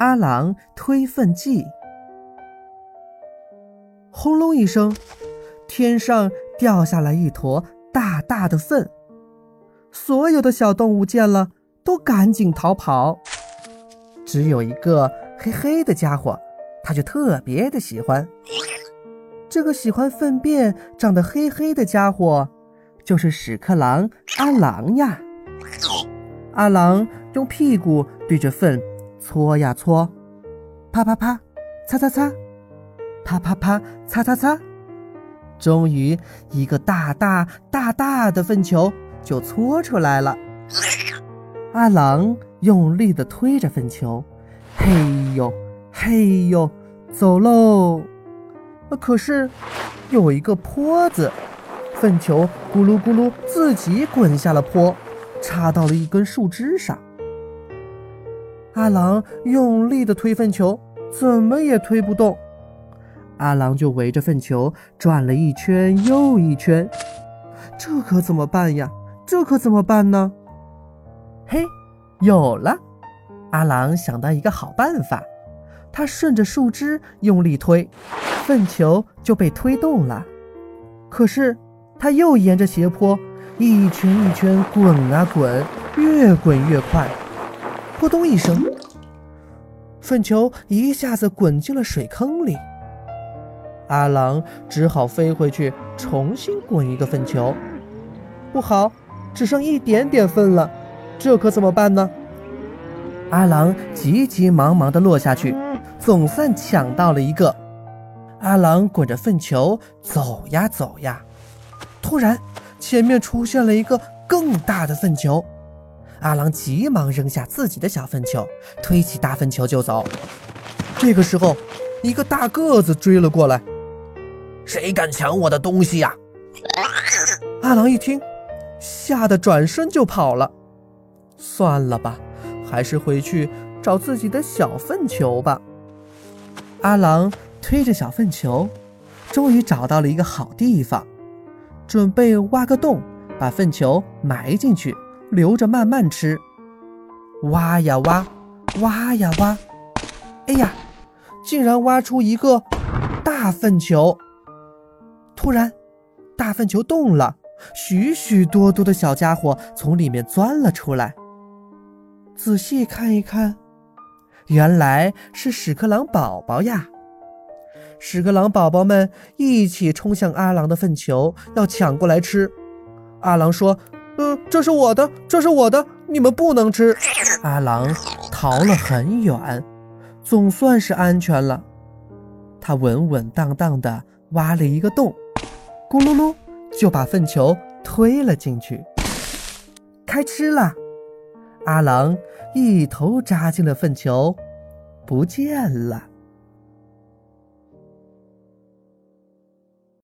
阿郎推粪记。轰隆一声，天上掉下来一坨大大的粪。所有的小动物见了，都赶紧逃跑。只有一个黑黑的家伙，他就特别的喜欢。这个喜欢粪便长得黑黑的家伙，就是屎壳郎阿郎呀。阿郎用屁股对着粪搓呀搓，啪啪啪，擦擦擦，啪啪啪，擦擦擦。终于，一个大大大大的粪球就搓出来了。阿郎用力地推着粪球，嘿呦嘿呦，走喽。可是，有一个坡子，粪球咕噜咕噜自己滚下了坡，插到了一根树枝上。阿郎用力的推粪球，怎么也推不动。阿郎就围着粪球转了一圈又一圈，这可怎么办呀？这可怎么办呢？嘿，有了！阿郎想到一个好办法，他顺着树枝用力推。粪球就被推动了，可是他又沿着斜坡一圈一圈滚啊滚，越滚越快。扑通一声，粪球一下子滚进了水坑里。阿郎只好飞回去重新滚一个粪球。不好，只剩一点点粪了，这可怎么办呢？阿郎急急忙忙地落下去，总算抢到了一个。阿郎滚着粪球走呀走呀，突然前面出现了一个更大的粪球，阿郎急忙扔下自己的小粪球，推起大粪球就走。这个时候，一个大个子追了过来：“谁敢抢我的东西呀？” 阿郎一听，吓得转身就跑了。算了吧，还是回去找自己的小粪球吧。阿郎。推着小粪球，终于找到了一个好地方，准备挖个洞，把粪球埋进去，留着慢慢吃。挖呀挖，挖呀挖，哎呀，竟然挖出一个大粪球！突然，大粪球动了，许许多多的小家伙从里面钻了出来。仔细看一看，原来是屎壳郎宝宝呀！屎壳郎宝宝们一起冲向阿郎的粪球，要抢过来吃。阿郎说：“呃，这是我的，这是我的，你们不能吃。”阿郎逃了很远，总算是安全了。他稳稳当当地挖了一个洞，咕噜噜就把粪球推了进去。开吃了，阿郎一头扎进了粪球，不见了。